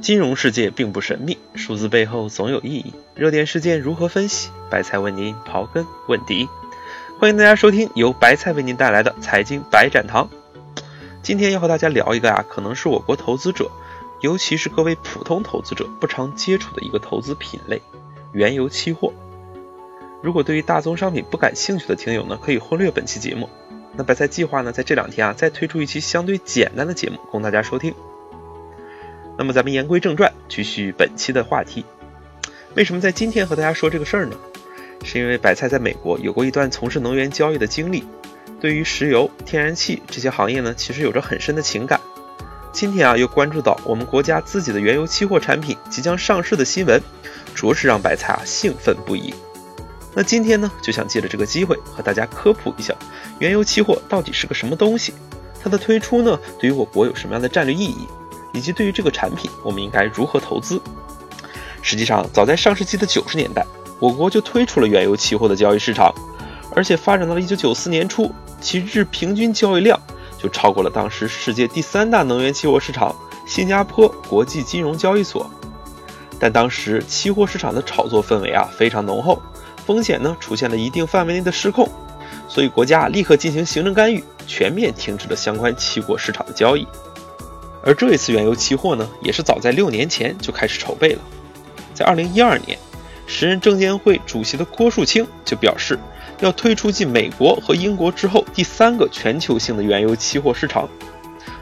金融世界并不神秘，数字背后总有意义。热点事件如何分析？白菜为您刨根问底。欢迎大家收听由白菜为您带来的财经白展堂。今天要和大家聊一个啊，可能是我国投资者，尤其是各位普通投资者不常接触的一个投资品类——原油期货。如果对于大宗商品不感兴趣的听友呢，可以忽略本期节目。那白菜计划呢，在这两天啊，再推出一期相对简单的节目供大家收听。那么咱们言归正传，继续本期的话题。为什么在今天和大家说这个事儿呢？是因为白菜在美国有过一段从事能源交易的经历，对于石油、天然气这些行业呢，其实有着很深的情感。今天啊，又关注到我们国家自己的原油期货产品即将上市的新闻，着实让白菜啊兴奋不已。那今天呢，就想借着这个机会和大家科普一下，原油期货到底是个什么东西，它的推出呢，对于我国有什么样的战略意义？以及对于这个产品，我们应该如何投资？实际上，早在上世纪的九十年代，我国就推出了原油期货的交易市场，而且发展到了一九九四年初，其日平均交易量就超过了当时世界第三大能源期货市场——新加坡国际金融交易所。但当时期货市场的炒作氛围啊非常浓厚，风险呢出现了一定范围内的失控，所以国家立刻进行行政干预，全面停止了相关期货市场的交易。而这一次原油期货呢，也是早在六年前就开始筹备了。在二零一二年，时任证监会主席的郭树清就表示，要推出继美国和英国之后第三个全球性的原油期货市场。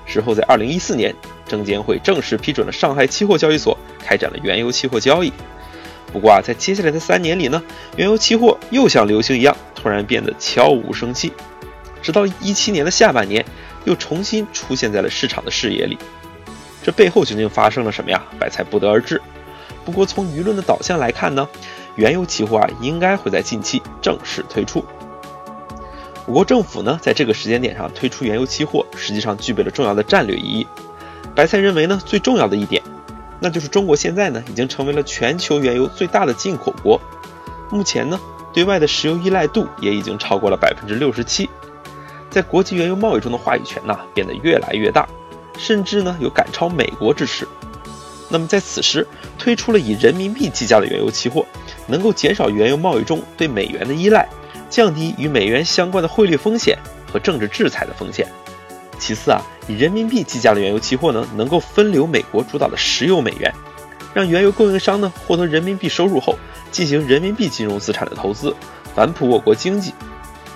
之后，在二零一四年，证监会正式批准了上海期货交易所开展了原油期货交易。不过啊，在接下来的三年里呢，原油期货又像流星一样，突然变得悄无声息，直到一七年的下半年。又重新出现在了市场的视野里，这背后究竟发生了什么呀？白菜不得而知。不过从舆论的导向来看呢，原油期货啊应该会在近期正式推出。我国政府呢在这个时间点上推出原油期货，实际上具备了重要的战略意义。白菜认为呢最重要的一点，那就是中国现在呢已经成为了全球原油最大的进口国，目前呢对外的石油依赖度也已经超过了百分之六十七。在国际原油贸易中的话语权呢变得越来越大，甚至呢有赶超美国之势。那么在此时推出了以人民币计价的原油期货，能够减少原油贸易中对美元的依赖，降低与美元相关的汇率风险和政治制裁的风险。其次啊，以人民币计价的原油期货呢，能够分流美国主导的石油美元，让原油供应商呢获得人民币收入后，进行人民币金融资产的投资，反哺我国经济。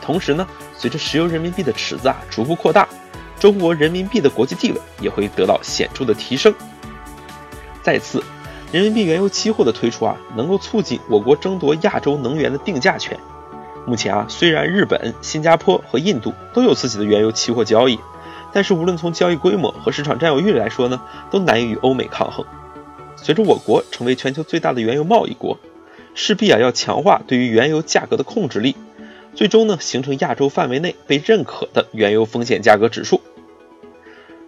同时呢。随着石油人民币的池子啊逐步扩大，中国人民币的国际地位也会得到显著的提升。再次，人民币原油期货的推出啊，能够促进我国争夺亚洲能源的定价权。目前啊，虽然日本、新加坡和印度都有自己的原油期货交易，但是无论从交易规模和市场占有率来说呢，都难以与欧美抗衡。随着我国成为全球最大的原油贸易国，势必啊要强化对于原油价格的控制力。最终呢，形成亚洲范围内被认可的原油风险价格指数。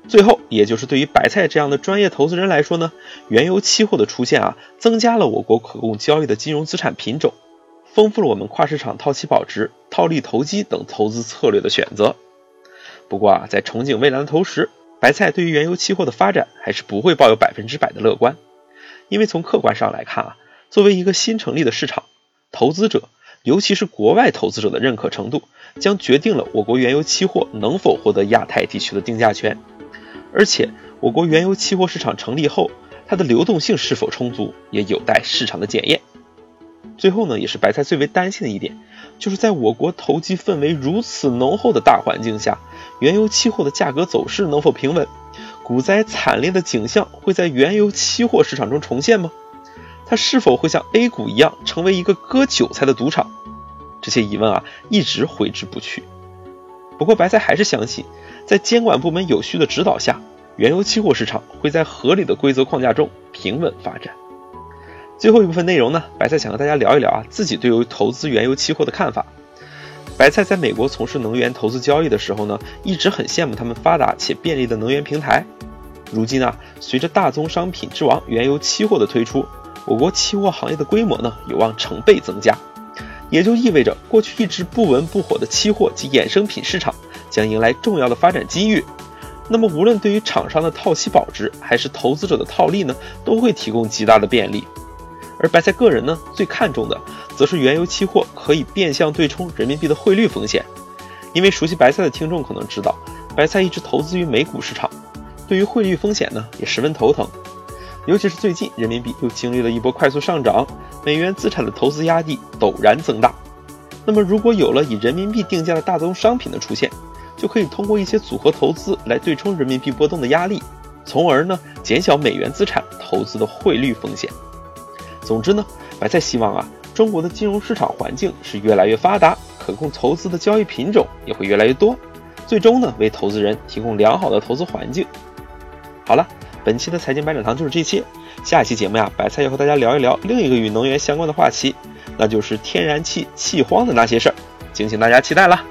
最后，也就是对于白菜这样的专业投资人来说呢，原油期货的出现啊，增加了我国可供交易的金融资产品种，丰富了我们跨市场套期保值、套利投机等投资策略的选择。不过啊，在憧憬未来的同时，白菜对于原油期货的发展还是不会抱有百分之百的乐观，因为从客观上来看啊，作为一个新成立的市场，投资者。尤其是国外投资者的认可程度，将决定了我国原油期货能否获得亚太地区的定价权。而且，我国原油期货市场成立后，它的流动性是否充足，也有待市场的检验。最后呢，也是白菜最为担心的一点，就是在我国投机氛围如此浓厚的大环境下，原油期货的价格走势能否平稳？股灾惨烈的景象会在原油期货市场中重现吗？它是否会像 A 股一样成为一个割韭菜的赌场？这些疑问啊，一直挥之不去。不过，白菜还是相信，在监管部门有序的指导下，原油期货市场会在合理的规则框架中平稳发展。最后一部分内容呢，白菜想和大家聊一聊啊，自己对于投资原油期货的看法。白菜在美国从事能源投资交易的时候呢，一直很羡慕他们发达且便利的能源平台。如今啊，随着大宗商品之王原油期货的推出，我国期货行业的规模呢有望成倍增加，也就意味着过去一直不温不火的期货及衍生品市场将迎来重要的发展机遇。那么无论对于厂商的套期保值，还是投资者的套利呢，都会提供极大的便利。而白菜个人呢，最看重的则是原油期货可以变相对冲人民币的汇率风险。因为熟悉白菜的听众可能知道，白菜一直投资于美股市场，对于汇率风险呢也十分头疼。尤其是最近人民币又经历了一波快速上涨，美元资产的投资压力陡然增大。那么如果有了以人民币定价的大宗商品的出现，就可以通过一些组合投资来对冲人民币波动的压力，从而呢减小美元资产投资的汇率风险。总之呢，白菜希望啊，中国的金融市场环境是越来越发达，可供投资的交易品种也会越来越多，最终呢为投资人提供良好的投资环境。好了，本期的财经百讲堂就是这些，下一期节目呀，白菜要和大家聊一聊另一个与能源相关的话题，那就是天然气气荒的那些事儿，敬请大家期待了。